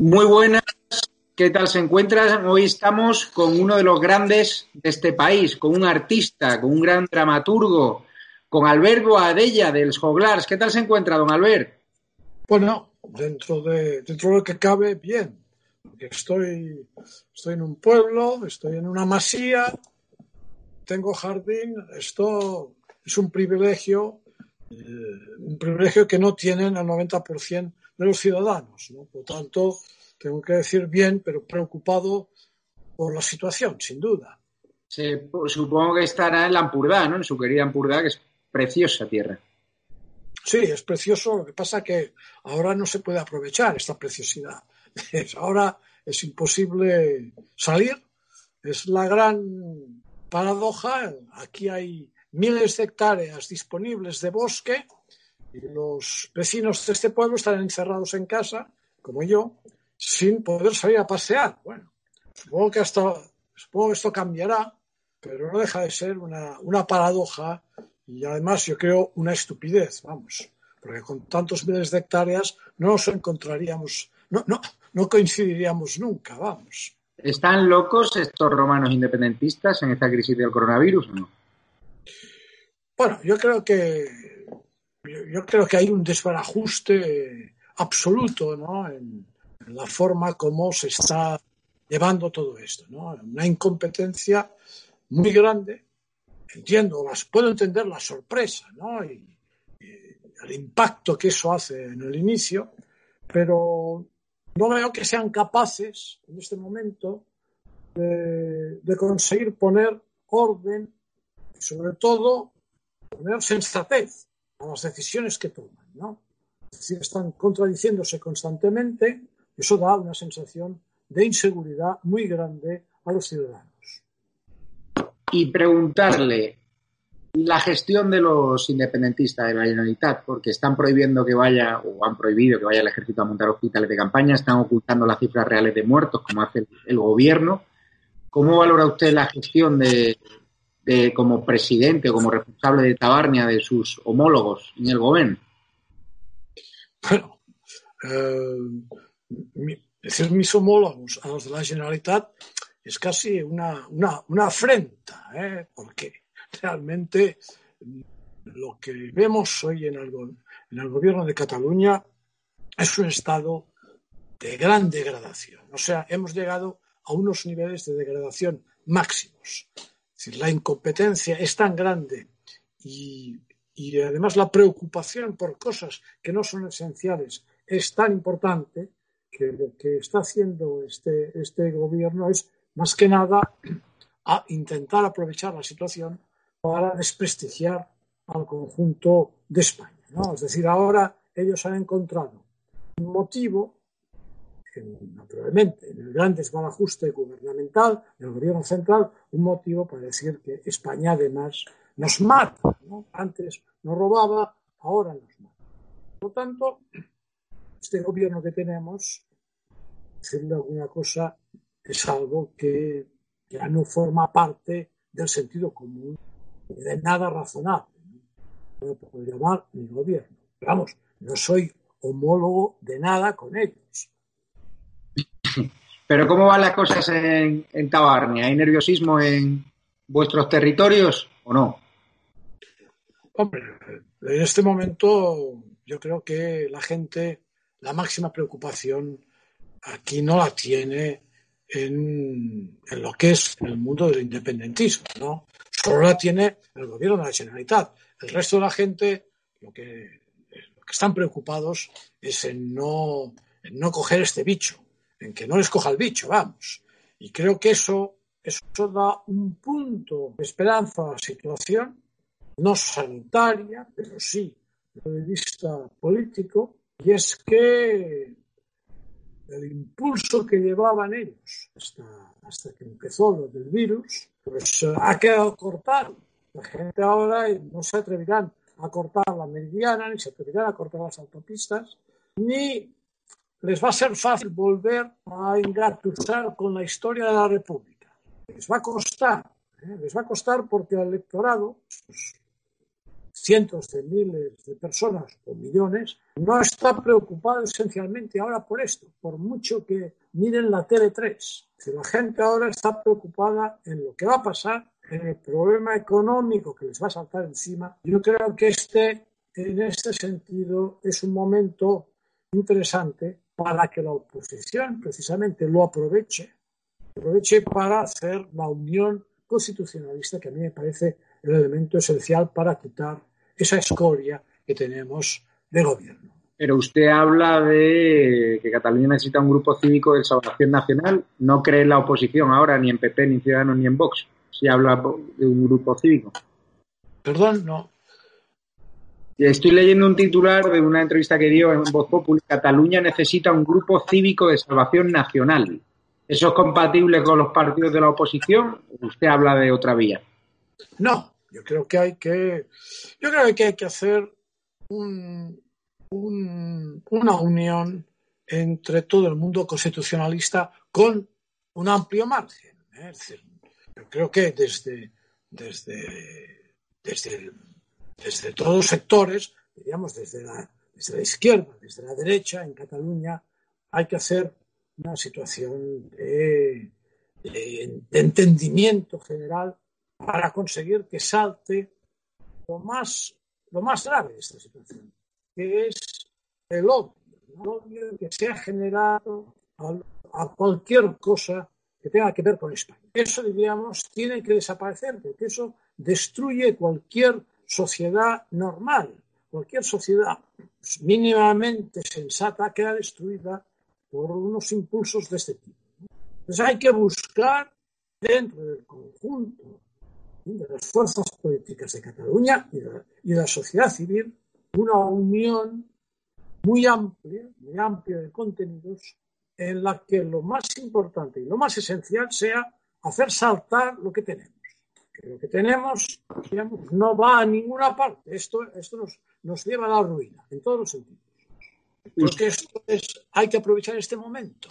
Muy buenas, ¿qué tal se encuentran? Hoy estamos con uno de los grandes de este país, con un artista, con un gran dramaturgo, con Alberto Adella del Joglars. ¿Qué tal se encuentra, don Albert? Bueno, dentro de, dentro de lo que cabe, bien. Estoy, estoy en un pueblo, estoy en una masía, tengo jardín, esto es un privilegio, eh, un privilegio que no tienen el 90% de los ciudadanos. ¿no? Por tanto, tengo que decir bien, pero preocupado por la situación, sin duda. Pues, supongo que estará en la Ampurdá, ¿no? En su querida Ampurdá, que es preciosa tierra. Sí, es precioso. Lo que pasa es que ahora no se puede aprovechar esta preciosidad. Ahora es imposible salir. Es la gran paradoja. Aquí hay miles de hectáreas disponibles de bosque y los vecinos de este pueblo están encerrados en casa, como yo, sin poder salir a pasear. Bueno, supongo que, esto, supongo que esto cambiará, pero no deja de ser una, una paradoja y además yo creo una estupidez, vamos, porque con tantos miles de hectáreas no nos encontraríamos, no, no, no coincidiríamos nunca, vamos. ¿Están locos estos romanos independentistas en esta crisis del coronavirus o no? Bueno, yo creo que yo creo que hay un desbarajuste absoluto en, la forma como se está llevando todo esto. ¿no? Una incompetencia muy grande. Entiendo, las, puedo entender la sorpresa ¿no? y, el impacto que eso hace en el inicio, pero no veo que sean capaces en este momento de, de conseguir poner orden y sobre todo poner sensatez a las decisiones que toman, ¿no? Es decir, están contradiciéndose constantemente, eso da una sensación de inseguridad muy grande a los ciudadanos. Y preguntarle la gestión de los independentistas de la Generalitat, porque están prohibiendo que vaya, o han prohibido que vaya el ejército a montar hospitales de campaña, están ocultando las cifras reales de muertos, como hace el gobierno. ¿Cómo valora usted la gestión de, como presidente o como responsable de Tabarnia de sus homólogos en el gobierno? Bueno, eh, mis homólogos a los de la Generalitat es casi una, una, afrenta, ¿eh? porque realmente lo que vemos hoy en el, en el gobierno de Cataluña es un estado de gran degradación. O sea, hemos llegado a unos niveles de degradación máximos la incompetencia es tan grande y, además la preocupación por cosas que no son esenciales es tan importante que lo que está haciendo este, este gobierno es más que nada a intentar aprovechar la situación para desprestigiar al conjunto de España. Es decir, ahora ellos han encontrado un motivo naturalmente, en el gran desbarajuste gubernamental del gobierno central, un motivo para decir que España además nos mata. Antes nos robaba, ahora nos mata. Por lo tanto, este gobierno que tenemos, decirle alguna cosa, es algo que ya no forma parte del sentido común, de nada razonable. No lo puedo llamar mi gobierno. vamos, no soy homólogo de nada con ellos. Pero ¿cómo van las cosas en, en Tabarnia? ¿Hay nerviosismo en vuestros territorios o no? Hombre, en este momento yo creo que la gente, la máxima preocupación aquí no la tiene en, lo que es el mundo del independentismo, ¿no? Solo la tiene el gobierno de la Generalitat. El resto de la gente lo que, están preocupados es en no, no coger este bicho, en que no les coja el bicho, vamos. Y creo que eso eso da un punto de esperanza a la situación, no sanitaria, pero sí desde el vista político, y es que el impulso que llevaban ellos hasta, hasta que empezó lo del virus, pues eh, ha quedado cortado. La gente ahora no se atreverán a cortar la meridiana, ni se atreverán a cortar las autopistas, ni les va a ser fácil volver a engatusar con la historia de la República. Les va a costar, ¿eh? les va a costar porque el electorado, cientos de miles de personas o millones, no está preocupado esencialmente ahora por esto, por mucho que miren la TV3. la gente ahora está preocupada en lo que va a pasar, en el problema económico que les va a saltar encima. Yo creo que este, en este sentido, es un momento interesante para que la oposición precisamente lo aproveche, aproveche para hacer la unión constitucionalista que a mí me parece el elemento esencial para quitar esa escoria que tenemos de gobierno. Pero usted habla de que Cataluña necesita un grupo cívico de salvación nacional. No cree en la oposición ahora, ni en PP, ni en Ciudadanos, ni en Vox. Si habla de un grupo cívico. Perdón, no. Estoy leyendo un titular de una entrevista que dio en Voz Popular. Cataluña necesita un grupo cívico de salvación nacional. ¿Eso es compatible con los partidos de la oposición? ¿Usted habla de otra vía? No, yo creo que hay que, yo creo que hay que hacer un, una unión entre todo el mundo constitucionalista con un amplio margen. ¿eh? yo creo que desde, desde, desde, desde todos los sectores, digamos, desde la, desde la izquierda, desde la derecha, en Cataluña, hay que hacer una situación de entendimiento general para conseguir que salte lo más, lo más grave de esta situación, que es el odio, el odio que se ha generado a, cualquier cosa que tenga que ver con España. Eso, diríamos, tiene que desaparecer, porque eso destruye cualquier sociedad normal. Cualquier sociedad mínimamente sensata queda destruida por unos impulsos de este tipo. Entonces hay que buscar dentro del conjunto de las fuerzas políticas de Cataluña y de, la, sociedad civil una unión muy amplia, muy amplia de contenidos, en la que lo más importante y lo más esencial sea hacer saltar lo que tenemos. Que lo que tenemos, digamos, no va a ninguna parte. Esto, esto nos, nos lleva a la ruina, en todos los sentidos. Porque esto es, hay que aprovechar este momento.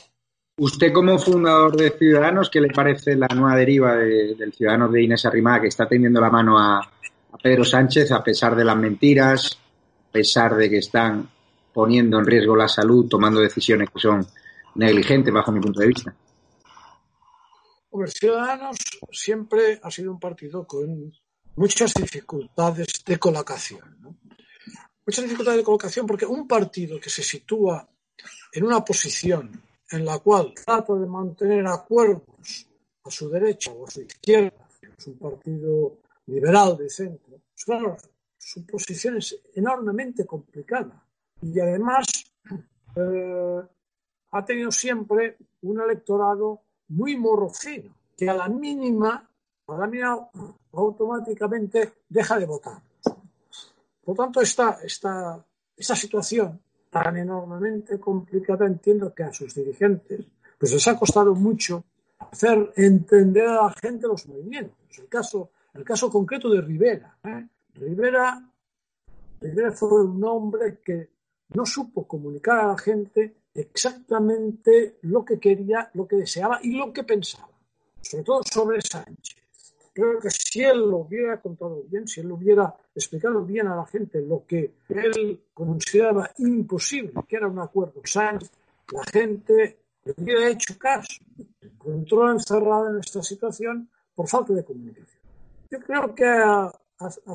Usted como fundador de Ciudadanos, ¿qué le parece la nueva deriva del Ciudadanos de Inés Arrimada que está tendiendo la mano a, Pedro Sánchez a pesar de las mentiras, a pesar de que están poniendo en riesgo la salud, tomando decisiones que son negligentes bajo mi punto de vista? Ciudadanos siempre ha sido un partido con muchas dificultades de colocación. Muchas dificultades de colocación porque un partido que se sitúa en una posición en la cual trata de mantener acuerdos a su derecha o a su izquierda, es un partido liberal de centro, claro, su posición es enormemente complicada y además eh, ha tenido siempre un electorado muy morrocino, que a la mínima, a la mínima automáticamente deja de votar. Por tanto, esta, esta, esta situación tan enormemente complicada, entiendo que a sus dirigentes pues les ha costado mucho hacer entender a la gente los movimientos. El caso, el caso concreto de Rivera. ¿eh? Rivera, Rivera fue un hombre que no supo comunicar a la gente exactamente lo que quería, lo que deseaba y lo que pensaba, sobre todo sobre Sánchez. Creo que si él lo hubiera contado bien, si él hubiera explicado bien a la gente lo que él consideraba imposible, que era un acuerdo Sánchez, la gente le hubiera hecho caso. Se encontró encerrado en esta situación por falta de comunicación. Yo creo que a,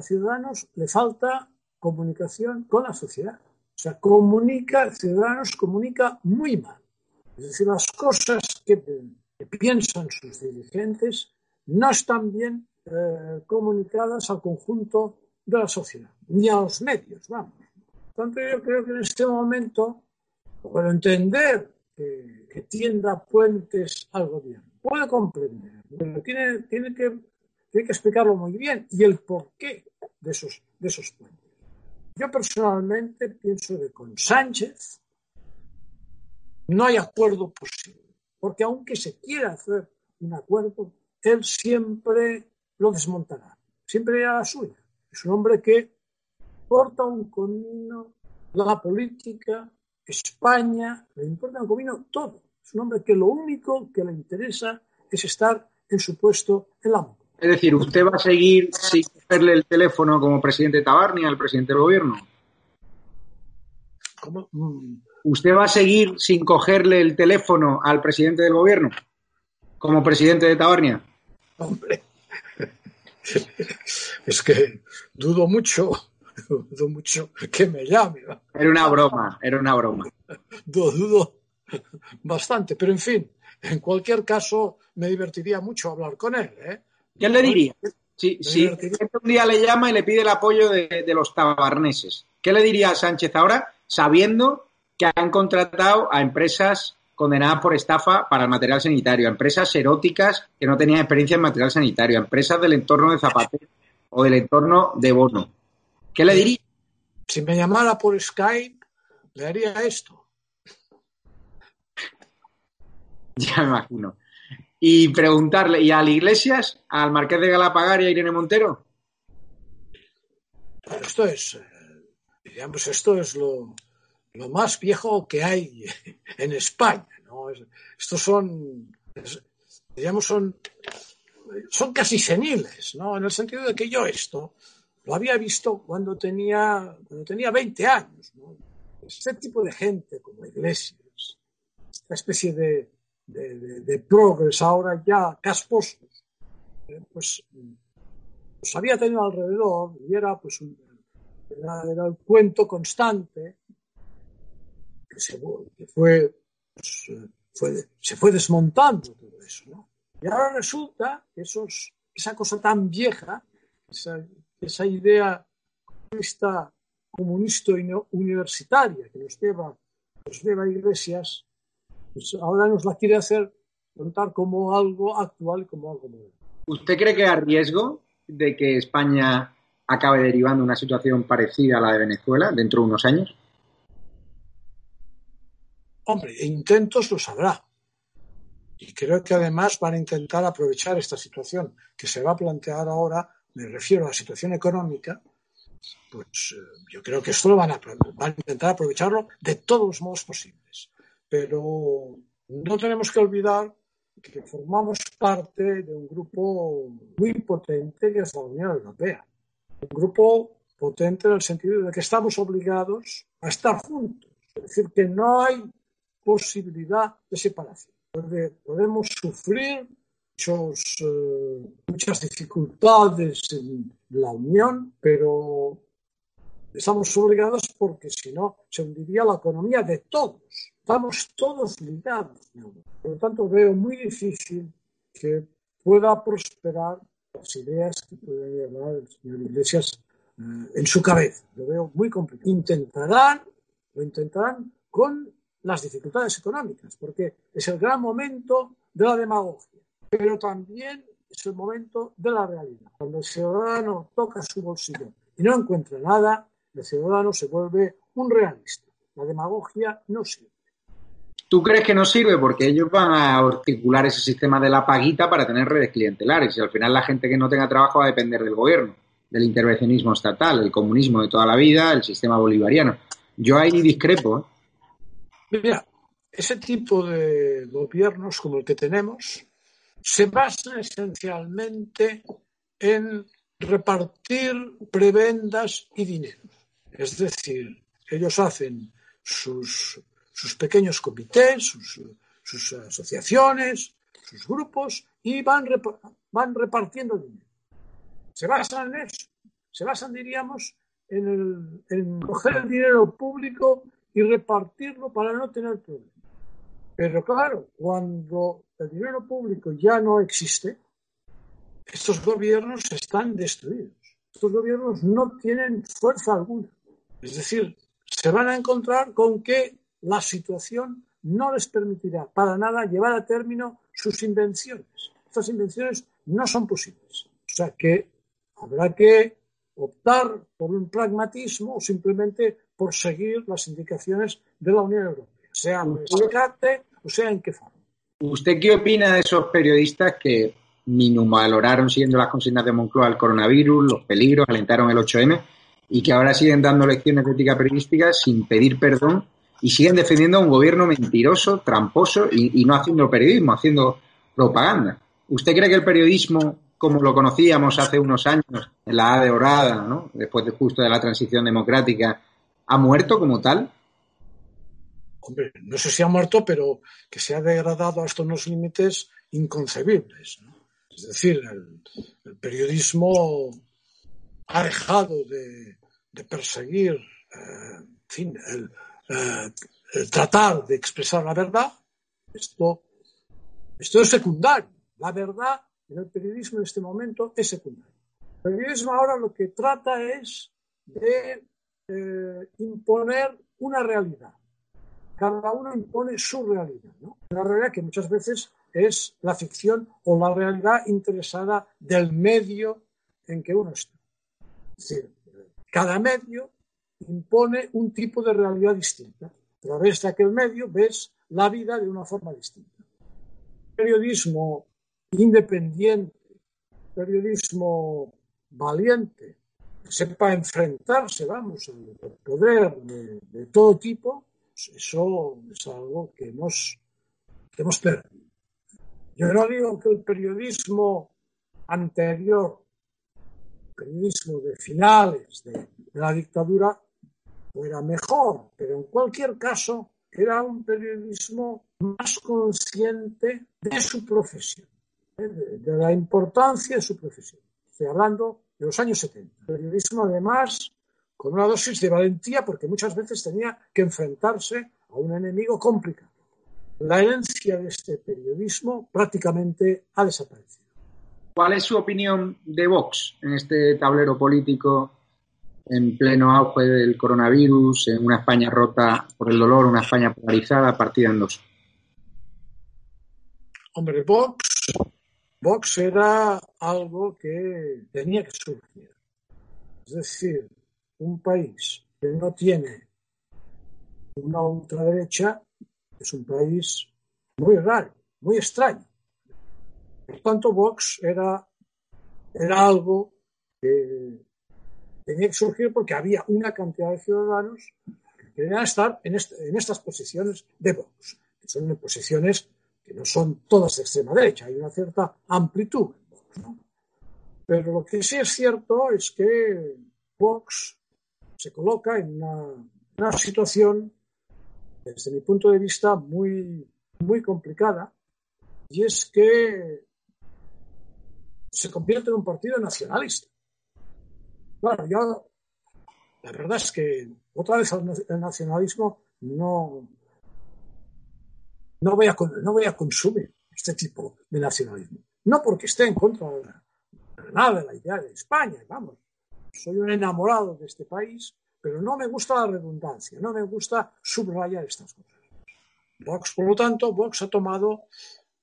Ciudadanos le falta comunicación con la sociedad. O sea, comunica, Ciudadanos comunica muy mal. Es decir, las cosas que piensan sus dirigentes no están bien eh, comunicadas al conjunto de la sociedad, ni a los medios, vamos. Tanto, yo creo que en este momento, para entender que, tienda puentes al gobierno puede comprender, pero tiene, tiene, que, tiene que explicarlo muy bien y el porqué de esos, de esos puentes. Yo personalmente pienso que con Sánchez no hay acuerdo posible, porque aunque se quiera hacer un acuerdo, él siempre lo desmontará, siempre a la suya. Es un hombre que porta un camino, la política, España, le importa un comino todo. Es un hombre que lo único que le interesa es estar en su puesto en la mundo. Es decir, ¿usted va a seguir sin cogerle el teléfono como presidente de Tabarnia al presidente del gobierno? ¿Cómo? ¿Usted va a seguir sin cogerle el teléfono al presidente del gobierno como presidente de Tabarnia? Hombre, es que dudo mucho, dudo mucho que me llame. Era una broma, era una broma. Dudo, dudo bastante, pero en fin, en cualquier caso me divertiría mucho hablar con él. ¿eh? ¿Qué le diría? Si, si un día le llama y le pide el apoyo de, los tabarneses, ¿qué le diría a Sánchez ahora, sabiendo que han contratado a empresas condenadas por estafa para el material sanitario, a empresas eróticas que no tenían experiencia en material sanitario, a empresas del entorno de Zapatero o del entorno de Bono? ¿Qué le diría? Si me llamara por Skype, le haría esto. Ya me imagino y preguntarle, ¿y al Iglesias, al Marqués de Galapagar y a Irene Montero? Esto es, eh, digamos, esto es lo, más viejo que hay en España, ¿no? Estos son, digamos, son, son casi seniles, ¿no? En el sentido de que yo esto lo había visto cuando tenía, cuando tenía 20 años, ¿no? Este tipo de gente como Iglesias, esta especie de, de, de, progres ahora ya casposos, eh, pues, pues, había tenido alrededor y era pues un, era, el cuento constante que se, fue, pues, fue, se fue desmontando todo eso, ¿no? Y ahora resulta que esa cosa tan vieja, esa, esa idea esta comunista universitaria que nos lleva, nos lleva a iglesias, pues ahora nos la quiere hacer contar como algo actual, como algo nuevo. ¿Usted cree que hay riesgo de que España acabe derivando una situación parecida a la de Venezuela dentro de unos años? Hombre, intentos los habrá. Y creo que además van a intentar aprovechar esta situación que se va a plantear ahora, me refiero a la situación económica, pues eh, yo creo que esto lo van a, van a intentar aprovecharlo de todos los modos posibles pero no tenemos que olvidar que formamos parte de un grupo muy potente que es la Unión Europea. Un grupo potente en el sentido de que estamos obligados a estar juntos. Es decir, que no hay posibilidad de separación. Podemos sufrir eh, muchas dificultades en la Unión, pero estamos obligados porque si no se hundiría la economía de todos. Estamos todos ligados. Por lo tanto, veo muy difícil que pueda prosperar las ideas que puede llevar el señor Iglesias eh, en su cabeza. Lo veo muy complicado. Intentarán, lo intentarán con las dificultades económicas, porque es el gran momento de la demagogia, pero también es el momento de la realidad. Cuando el ciudadano toca su bolsillo y no encuentra nada, el ciudadano se vuelve un realista. La demagogia no sirve. ¿Tú crees que no sirve? Porque ellos van a articular ese sistema de la paguita para tener redes clientelares y al final la gente que no tenga trabajo va a depender del gobierno, del intervencionismo estatal, el comunismo de toda la vida, el sistema bolivariano. Yo ahí discrepo. ¿eh? Mira, ese tipo de gobiernos como el que tenemos se basan esencialmente en repartir prebendas y dinero. Es decir, ellos hacen sus sus pequeños comités, sus, asociaciones, sus grupos y van, van repartiendo dinero. Se basan en eso, se basan, diríamos, en, en coger el dinero público y repartirlo para no tener problemas. Pero claro, cuando el dinero público ya no existe, estos gobiernos están destruidos. Estos gobiernos no tienen fuerza alguna. Es decir, se van a encontrar con que la situación no les permitirá para nada llevar a término sus invenciones. Estas invenciones no son posibles. O sea que habrá que optar por un pragmatismo o simplemente por seguir las indicaciones de la Unión Europea, sea en rescate o sea en qué forma. ¿Usted qué opina de esos periodistas que minimaloraron siguiendo las consignas de Moncloa al coronavirus, los peligros, alentaron el 8M y que ahora siguen dando lecciones de ética periodística sin pedir perdón y siguen defendiendo a un gobierno mentiroso, tramposo y, no haciendo periodismo, haciendo propaganda. ¿Usted cree que el periodismo, como lo conocíamos hace unos años, en la A de Orada, ¿no? después de justo de la transición democrática, ha muerto como tal? Hombre, no sé si ha muerto, pero que se ha degradado hasta unos límites inconcebibles. Es decir, el, periodismo ha dejado de, perseguir, eh, fin, el, eh, tratar de expresar la verdad, esto, esto es secundario. La verdad en el periodismo en este momento es secundario. El periodismo ahora lo que trata es de eh, imponer una realidad. Cada uno impone su realidad. ¿no? Una realidad que muchas veces es la ficción o la realidad interesada del medio en que uno está. Es decir, cada medio impone un tipo de realidad distinta. A través de aquel medio ves la vida de una forma distinta. Periodismo independiente, periodismo valiente, sepa enfrentarse, vamos, al poder de, todo tipo, eso es algo que hemos, que hemos perdido. Yo no digo que el periodismo anterior, el periodismo de finales de la dictadura, fuera mejor, pero en cualquier caso era un periodismo más consciente de su profesión, ¿eh? de, la importancia de su profesión. Estoy hablando de los años 70. Periodismo además con una dosis de valentía porque muchas veces tenía que enfrentarse a un enemigo complicado. La herencia de este periodismo prácticamente ha desaparecido. ¿Cuál es su opinión de Vox en este tablero político en pleno auge del coronavirus, en una España rota por el dolor, una España polarizada, partida en dos. Hombre, Vox, Vox era algo que tenía que surgir. Es decir, un país que no tiene una ultraderecha es un país muy raro, muy extraño. Por tanto, Vox era, era algo que tenía que surgir porque había una cantidad de ciudadanos que querían estar en, estas posiciones de Vox, que son posiciones que no son todas de extrema derecha, hay una cierta amplitud Vox. Pero lo que sí es cierto es que Vox se coloca en una, situación, desde mi punto de vista, muy, muy complicada, y es que se convierte en un partido nacionalista. Bueno, yo la verdad es que otra vez el nacionalismo no, no, voy a, no voy a consumir este tipo de nacionalismo. No porque esté en contra de, nada de la idea de España, vamos. Soy un enamorado de este país, pero no me gusta la redundancia, no me gusta subrayar estas cosas. Vox, por lo tanto, Vox ha tomado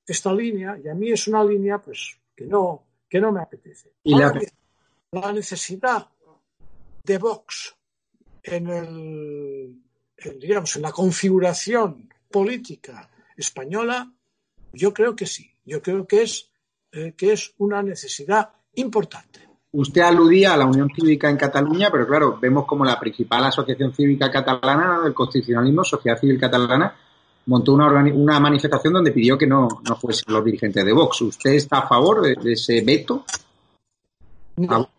esta línea y a mí es una línea pues que no, que no me apetece. ¿Y la la necesidad de Vox en, el, digamos, en la configuración política española, yo creo que sí. Yo creo que es, eh, que es una necesidad importante. Usted aludía a la Unión Cívica en Cataluña, pero claro, vemos como la principal asociación cívica catalana del constitucionalismo, Sociedad Civil Catalana, montó una, una manifestación donde pidió que no, no fuesen los dirigentes de Vox. ¿Usted está a favor de, ese veto? No.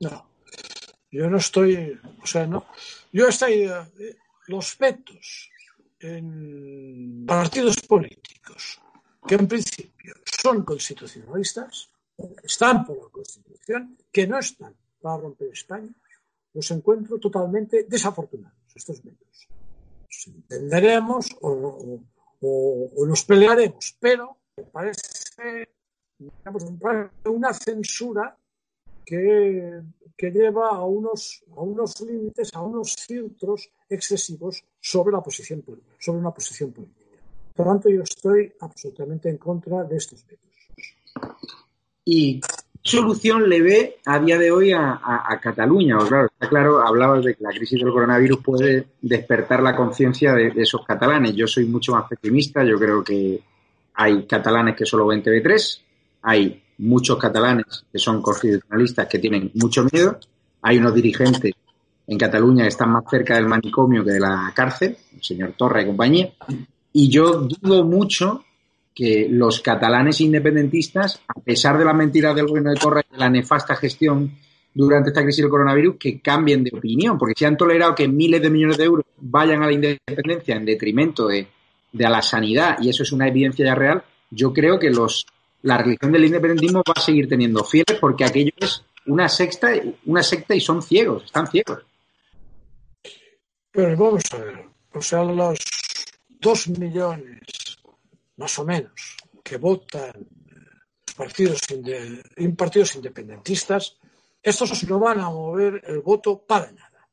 No, yo no estoy, o sea, no. Yo esta idea, los vetos en partidos políticos que en principio son constitucionalistas, están por la Constitución, que no están para romper España, los encuentro totalmente desafortunados, estos vetos. Los entenderemos o, o, nos pelearemos, pero parece, una censura que, lleva a unos, a unos límites, a unos filtros excesivos sobre, la posición, sobre una posición política. Por tanto, yo estoy absolutamente en contra de estos vetos. ¿Y qué solución le ve a día de hoy a, Cataluña? claro, está claro, hablabas de que la crisis del coronavirus puede despertar la conciencia de, esos catalanes. Yo soy mucho más pesimista, yo creo que hay catalanes que solo ven TV3, hay muchos catalanes que son constitucionalistas que tienen mucho miedo, hay unos dirigentes en Cataluña que están más cerca del manicomio que de la cárcel, el señor Torra y compañía, y yo dudo mucho que los catalanes independentistas, a pesar de las mentiras del gobierno de Torra y de la nefasta gestión durante esta crisis del coronavirus, que cambien de opinión, porque si han tolerado que miles de millones de euros vayan a la independencia en detrimento de, de la sanidad, y eso es una evidencia ya real, yo creo que los la religión del independentismo va a seguir teniendo fieles porque aquello es una secta, una secta y son ciegos, están ciegos. Pero vamos a ver, o sea, los dos millones, más o menos, que votan partidos, partidos independentistas, estos no van a mover el voto para nada.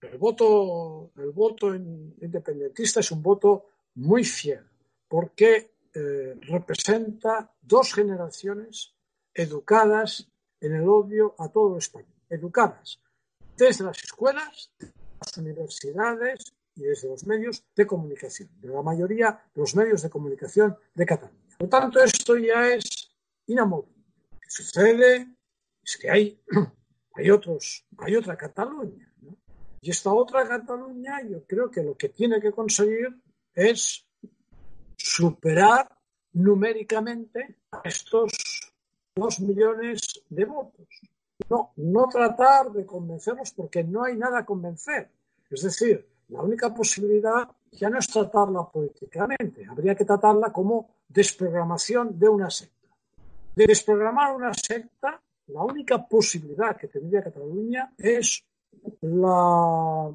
El voto, el voto independentista es un voto muy fiel, porque eh, representa dos generaciones educadas en el odio a todo España, educadas desde las escuelas, las universidades y desde los medios de comunicación, de la mayoría de los medios de comunicación de Cataluña. Por lo tanto, esto ya es inamovible. Lo que sucede es que hay, hay, otros, hay otra Cataluña. Y esta otra Cataluña yo creo que lo que tiene que conseguir es superar numéricamente estos dos millones de votos. No, no tratar de convencerlos porque no hay nada a convencer. Es decir, la única posibilidad ya no es tratarla políticamente, habría que tratarla como desprogramación de una secta. De desprogramar una secta, la única posibilidad que tendría Cataluña es la,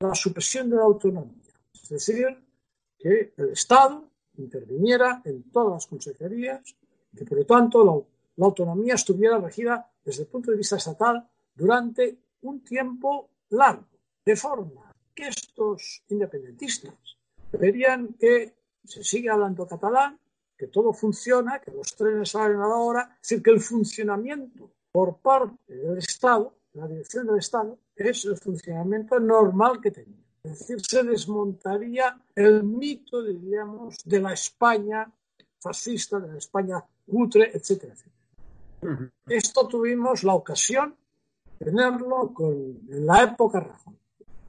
la supresión de la autonomía. Es decir, que el Estado interviniera en todas las consejerías que, por lo tanto, la, autonomía estuviera regida desde el punto de vista estatal durante un tiempo largo, de forma que estos independentistas verían que se sigue hablando catalán, que todo funciona, que los trenes salen a la hora, es decir, que el funcionamiento por parte del Estado, la dirección del Estado, es el funcionamiento normal que tenía. Es decir, se desmontaría el mito, diríamos, de la España fascista, de la España cutre, etcétera, etcétera. Esto tuvimos la ocasión de tenerlo en la época Rajoy.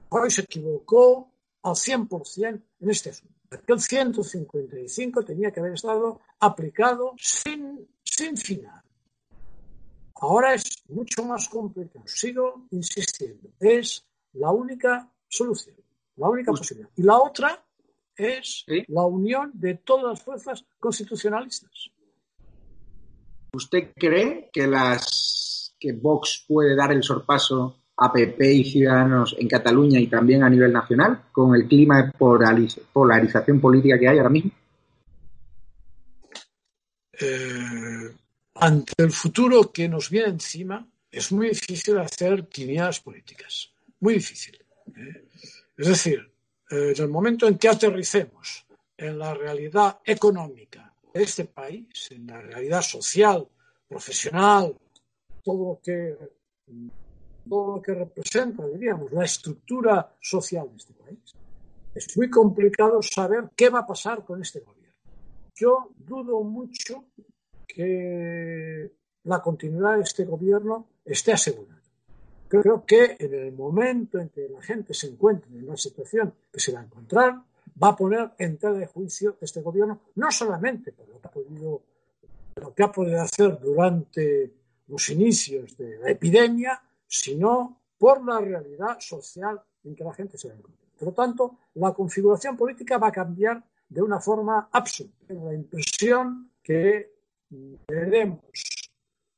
Hoy se equivocó al 100% en este asunto. Aquel 155 tenía que haber estado aplicado sin, sin final. Ahora es mucho más complicado. Sigo insistiendo. Es la única solución. La única posibilidad. Y la otra es la unión de todas las fuerzas constitucionalistas. ¿Usted cree que las que Vox puede dar el sorpaso a PP y Ciudadanos en Cataluña y también a nivel nacional con el clima de polarización política que hay ahora mismo? Eh, ante el futuro que nos viene encima, es muy difícil hacer tinieblas políticas. Muy difícil. ¿eh? Es decir, eh, en el momento en que aterricemos en la realidad económica de este país, en la realidad social, profesional, todo lo que, todo lo que representa, diríamos, la estructura social de este país, es muy complicado saber qué va a pasar con este gobierno. Yo dudo mucho que la continuidad de este gobierno esté asegurada. Creo que en el momento en que la gente se encuentre en una situación que se va a encontrar, va a poner en tela de juicio este gobierno, no solamente por lo que ha podido, lo que ha podido hacer durante los inicios de la epidemia, sino por la realidad social en que la gente se va a encontrar. Por lo tanto, la configuración política va a cambiar de una forma absoluta. La impresión que veremos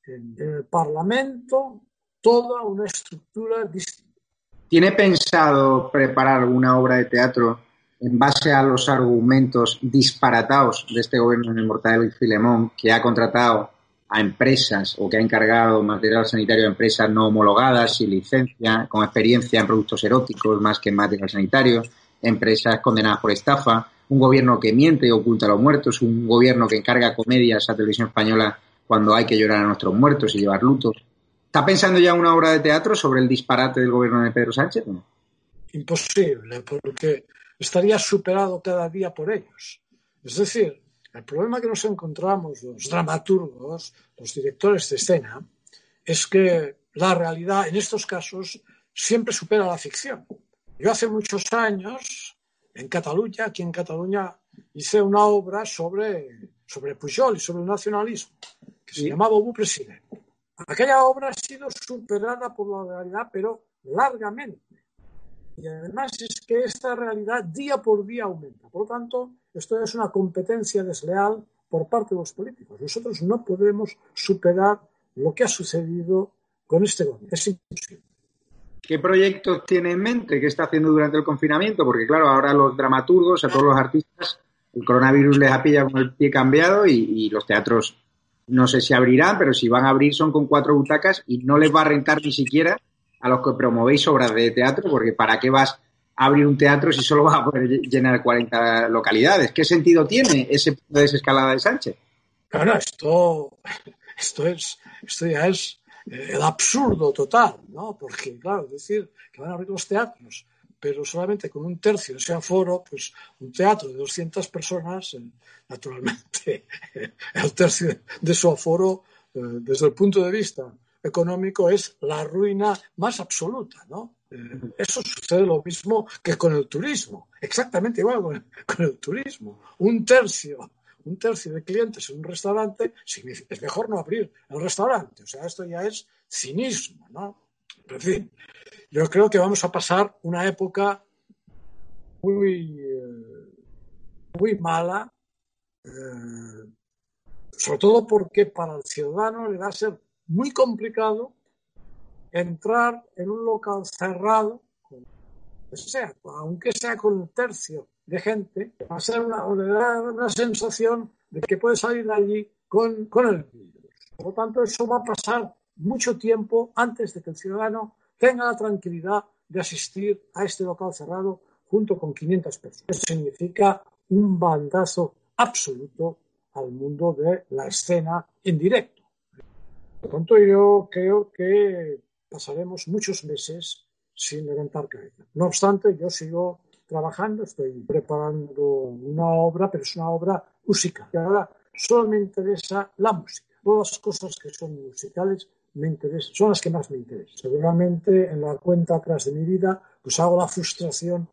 en el Parlamento toda una estructura distinta. ¿Tiene pensado preparar una obra de teatro en base a los argumentos disparatados de este gobierno de Mortadelo y Filemón, que ha contratado a empresas o que ha encargado material sanitario a empresas no homologadas, sin licencia, con experiencia en productos eróticos más que en material sanitario, empresas condenadas por estafa, un gobierno que miente y oculta a los muertos, un gobierno que encarga comedias a televisión española cuando hay que llorar a nuestros muertos y llevar lutos. ¿Está pensando ya una obra de teatro sobre el disparate del gobierno de Pedro Sánchez? Imposible, porque estaría superado cada día por ellos. Es decir, el problema que nos encontramos los dramaturgos, los directores de escena, es que la realidad en estos casos siempre supera la ficción. Yo hace muchos años, en Cataluña, aquí en Cataluña, hice una obra sobre, sobre Pujol y sobre el nacionalismo, que se llamaba Obu Presidente. Aquella obra ha sido superada por la realidad, pero largamente. Y además es que esta realidad día por día aumenta. Por lo tanto, esto es una competencia desleal por parte de los políticos. Nosotros no podemos superar lo que ha sucedido con este gobierno. Es imposible. ¿Qué proyectos tiene en mente? ¿Qué está haciendo durante el confinamiento? Porque claro, ahora los dramaturgos, a todos los artistas, el coronavirus les ha pillado con el pie cambiado y, y los teatros no sé si abrirán, pero si van a abrir son con cuatro butacas y no les va a rentar ni siquiera a los que promovéis obras de teatro, porque ¿para qué vas a abrir un teatro si solo vas a poder llenar 40 localidades? ¿Qué sentido tiene ese punto de desescalada de Sánchez? Claro, esto, esto, es, esto ya es eh, el absurdo total, ¿no? Porque, claro, decir que van a abrir los teatros, pero solamente con un tercio de ese aforo, pues un teatro de 200 personas, eh, naturalmente, el tercio de su aforo, eh, desde el punto de vista económico, es la ruina más absoluta, ¿no? eso sucede lo mismo que con el turismo, exactamente igual con con el turismo. Un tercio un tercio de clientes en un restaurante, es mejor no abrir el restaurante. O sea, esto ya es cinismo, ¿no? En fin, yo creo que vamos a pasar una época muy, eh, muy mala, eh, sobre todo porque para el ciudadano le va a ser muy complicado entrar en un local cerrado, sea, aunque sea con un tercio de gente, va a ser una, una sensación de que puede salir de allí con, con el virus. Por lo tanto, eso va a pasar mucho tiempo antes de que el ciudadano tenga la tranquilidad de asistir a este local cerrado junto con 500 personas. Eso significa un bandazo absoluto al mundo de la escena en directo. Por lo tanto, yo creo que pasaremos muchos meses sin levantar cabeza. No obstante, yo sigo trabajando, estoy preparando una obra, pero es una obra música. Y ahora solo me interesa la música. Todas las cosas que son musicales me interesan, son las que más me interesan. Seguramente en la cuenta atrás de mi vida, pues hago la frustración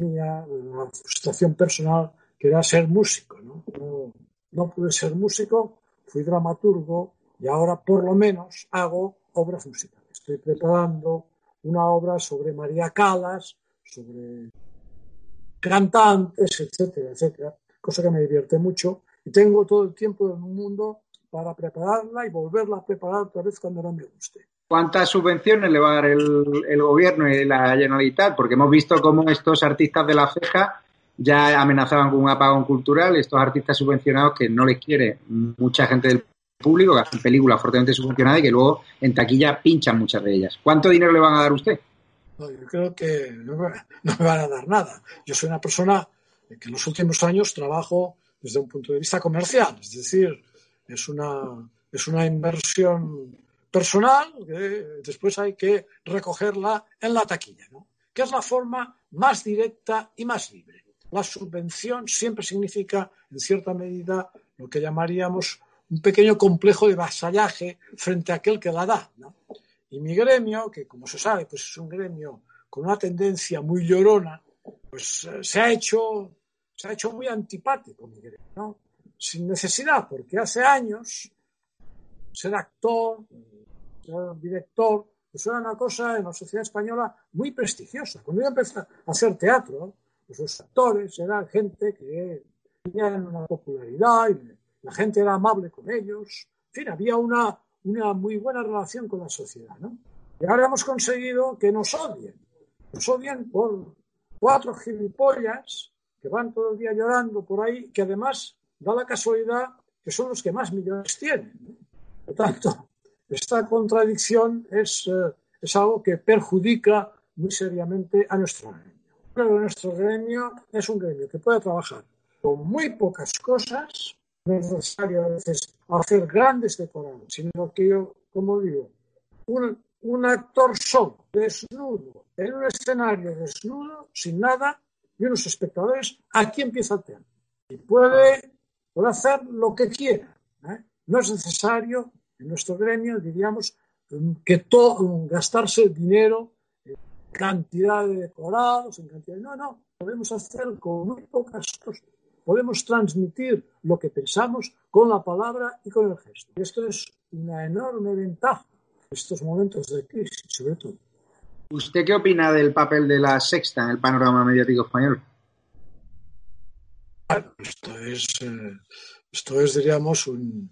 mía, la frustración personal, que era ser músico. ¿no? No, pude ser músico, fui dramaturgo y ahora por lo menos hago obras musicales. Estoy preparando una obra sobre María Calas, sobre cantantes, etcétera, etcétera, cosa que me divierte mucho y tengo todo el tiempo del mundo para prepararla y volverla a preparar otra vez cuando no me guste. ¿Cuántas subvenciones le va a dar el, gobierno y la Generalitat? Porque hemos visto cómo estos artistas de la ceja ya amenazaban con un apagón cultural, estos artistas subvencionados que no les quiere mucha gente del público, que hacen películas fuertemente subvencionadas y que luego en taquilla pinchan muchas de ellas. ¿Cuánto dinero le van a dar a usted? No, yo creo que no me, van a dar nada. Yo soy una persona que en los últimos años trabajo desde un punto de vista comercial, es decir, es una, es una inversión personal que después hay que recogerla en la taquilla, ¿no? que es la forma más directa y más libre. La subvención siempre significa, en cierta medida, lo que llamaríamos un pequeño complejo de vasallaje frente a aquel que la da. ¿no? Y mi gremio, que como se sabe, pues es un gremio con una tendencia muy llorona, pues eh, se ha hecho, se ha hecho muy antipático mi gremio, ¿no? Sin necesidad, porque hace años ser actor, ser director, pues era una cosa en la sociedad española muy prestigiosa. Cuando yo empecé a hacer teatro, pues los actores eran gente que tenían una popularidad y la gente era amable con ellos. En fin, había una, una muy buena relación con la sociedad. ¿no? Y ahora hemos conseguido que nos odien. Nos odian por cuatro gilipollas que van todo el día llorando por ahí, que además da la casualidad que son los que más millones tienen. Por tanto, esta contradicción es, eh, es algo que perjudica muy seriamente a nuestro gremio. que nuestro gremio es un gremio que puede trabajar con muy pocas cosas, no es necesario a veces hacer grandes decorados, sino que yo, como digo, un, un actor solo, desnudo, en un escenario desnudo, sin nada, y unos espectadores, aquí empieza el teatro. Y puede, puede hacer lo que quiera. ¿eh? No es necesario, en nuestro gremio, diríamos, que todo, gastarse dinero en cantidad de decorados, en cantidad. No, no, podemos hacer con muy pocas cosas. Podemos transmitir lo que pensamos con la palabra y con el gesto. Y esto es una enorme ventaja en estos momentos de crisis, sobre todo. ¿Usted qué opina del papel de la sexta en el panorama mediático español? Bueno, esto es, eh, esto es diríamos, un,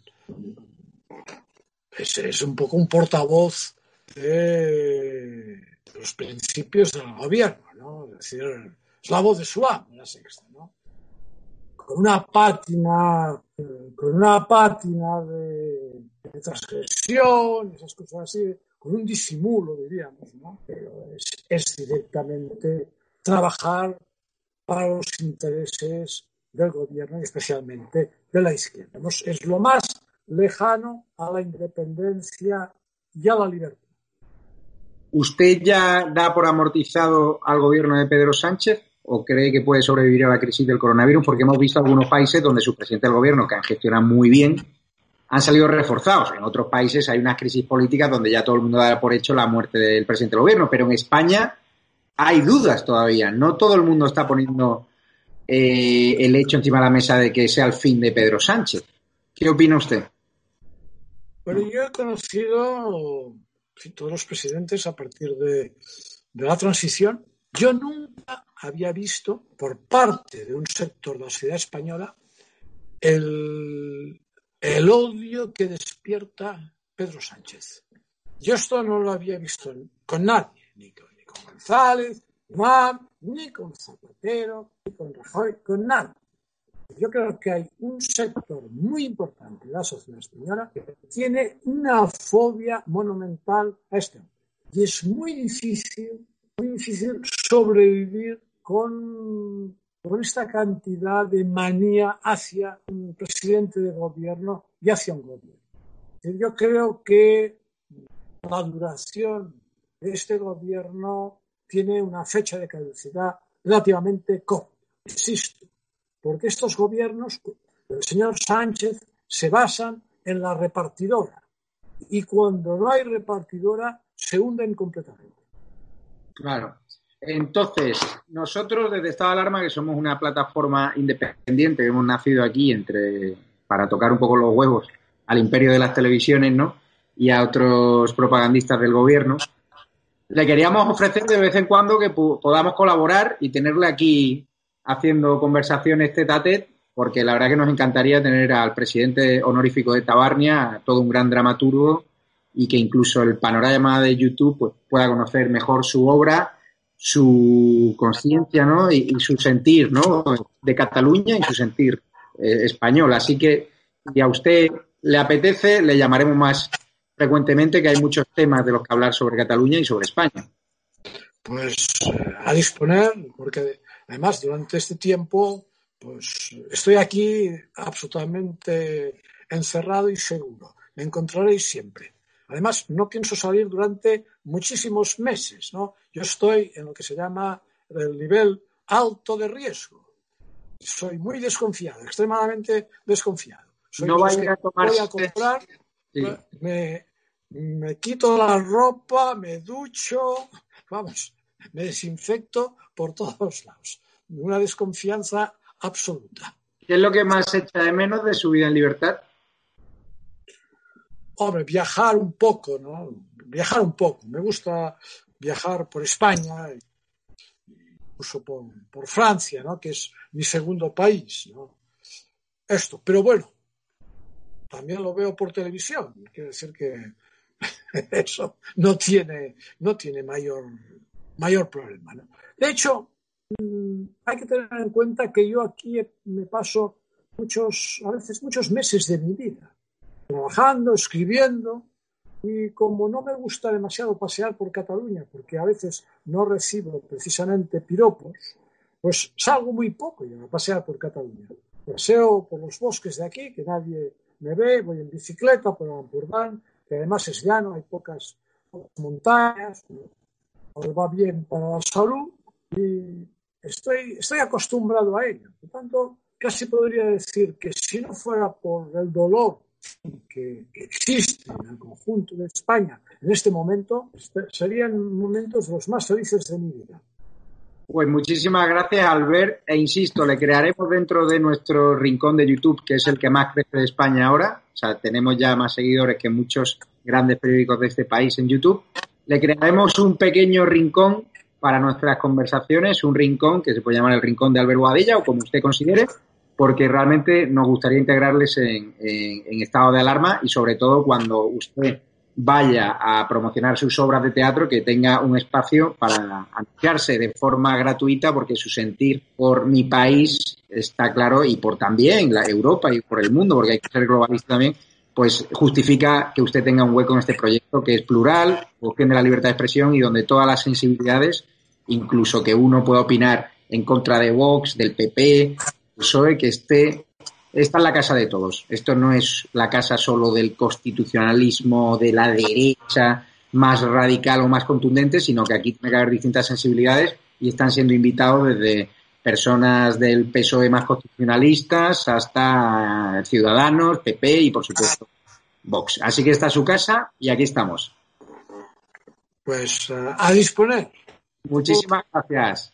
es, es, un poco un portavoz de, los principios del gobierno, ¿no? Es decir, es la voz de amo, la sexta, ¿no? Con una pátina, con una pátina de, de transgresión, esas cosas así, con un disimulo, diríamos, ¿no? Pero es, es directamente trabajar para los intereses del gobierno y especialmente de la izquierda. Es lo más lejano a la independencia y a la libertad. ¿Usted ya da por amortizado al gobierno de Pedro Sánchez o cree que puede sobrevivir a la crisis del coronavirus? Porque hemos visto algunos países donde su presidente del gobierno, que han gestionado muy bien, han salido reforzados. En otros países hay una crisis política donde ya todo el mundo da por hecho la muerte del presidente del gobierno, pero en España hay dudas todavía. No todo el mundo está poniendo eh, el hecho encima de la mesa de que sea el fin de Pedro Sánchez. ¿Qué opina usted? Bueno, yo he conocido todos los presidentes a partir de, la transición. Yo nunca había visto por parte de un sector de la sociedad española el, el odio que despierta Pedro Sánchez. Yo esto no lo había visto con nadie, ni con González, ni con Zapatero, ni con Rajoy, con nadie. Yo creo que hay un sector muy importante de la sociedad española que tiene una fobia monumental a este hombre. Y es muy difícil, muy difícil sobrevivir con con esta cantidad de manía hacia un presidente de gobierno y hacia un gobierno. Yo creo que la duración de este gobierno tiene una fecha de caducidad relativamente corta. Insisto, porque estos gobiernos, el señor Sánchez, se basan en la repartidora y cuando no hay repartidora se hunden completamente. Claro. Entonces, nosotros desde Estado de Alarma, que somos una plataforma independiente, que hemos nacido aquí entre para tocar un poco los huevos al imperio de las televisiones, ¿no? Y a otros propagandistas del gobierno, le queríamos ofrecer de vez en cuando que podamos colaborar y tenerle aquí haciendo conversaciones tete a tete, porque la verdad que nos encantaría tener al presidente honorífico de Tabarnia, todo un gran dramaturgo, y que incluso el panorama de YouTube pues, pueda conocer mejor su obra su conciencia ¿no? Y, su sentir ¿no? de Cataluña y su sentir eh, español. Así que si a usted le apetece, le llamaremos más frecuentemente, que hay muchos temas de los que hablar sobre Cataluña y sobre España. Pues a disponer, porque además durante este tiempo pues estoy aquí absolutamente encerrado y seguro. Me encontraréis siempre. Además, no pienso salir durante muchísimos meses, ¿no? Yo estoy en lo que se llama el nivel alto de riesgo. Soy muy desconfiado, extremadamente desconfiado. Soy no vaya a tomar voy a comprar, sí. me, me quito la ropa, me ducho, vamos, me desinfecto por todos lados. Una desconfianza absoluta. ¿Qué es lo que más echa de menos de su vida en libertad? Hombre, viajar un poco, ¿no? Viajar un poco. Me gusta viajar por España, incluso por, por Francia, ¿no? Que es mi segundo país, ¿no? Esto, pero bueno, también lo veo por televisión. Quiere decir que eso no tiene, no tiene mayor, mayor problema, ¿no? De hecho, mm, hay que tener en cuenta que yo aquí me paso muchos, a veces muchos meses de mi vida trabajando, escribiendo, y como no me gusta demasiado pasear por Cataluña, porque a veces no recibo precisamente piropos, pues salgo muy poco yo a pasear por Cataluña. Paseo por los bosques de aquí, que nadie me ve, voy en bicicleta por Ampurdán, que además es llano, hay pocas, montañas, va bien para la salud y estoy, estoy acostumbrado a ello. Por tanto, casi podría decir que si no fuera por el dolor que existe en el conjunto de España en este momento, este, serían momentos los más felices de mi vida. Pues muchísimas gracias, Albert. E insisto, le crearemos dentro de nuestro rincón de YouTube, que es el que más crece de España ahora. O sea, tenemos ya más seguidores que muchos grandes periódicos de este país en YouTube. Le crearemos un pequeño rincón para nuestras conversaciones, un rincón que se puede llamar el rincón de Albert Boadilla o como usted considere, porque realmente nos gustaría integrarles en, estado de alarma y sobre todo cuando usted vaya a promocionar sus obras de teatro que tenga un espacio para anunciarse de forma gratuita porque su sentir por mi país está claro y por también la Europa y por el mundo porque hay que ser globalista también pues justifica que usted tenga un hueco en este proyecto que es plural, de la libertad de expresión y donde todas las sensibilidades, incluso que uno pueda opinar en contra de Vox, del PP, PSOE, que esté esta es la casa de todos. Esto no es la casa solo del constitucionalismo de la derecha más radical o más contundente, sino que aquí tiene que haber distintas sensibilidades y están siendo invitados desde personas del PSOE más constitucionalistas hasta ciudadanos, PP y por supuesto Vox. Así que esta es su casa y aquí estamos. Pues eh, a disponer. Muchísimas gracias.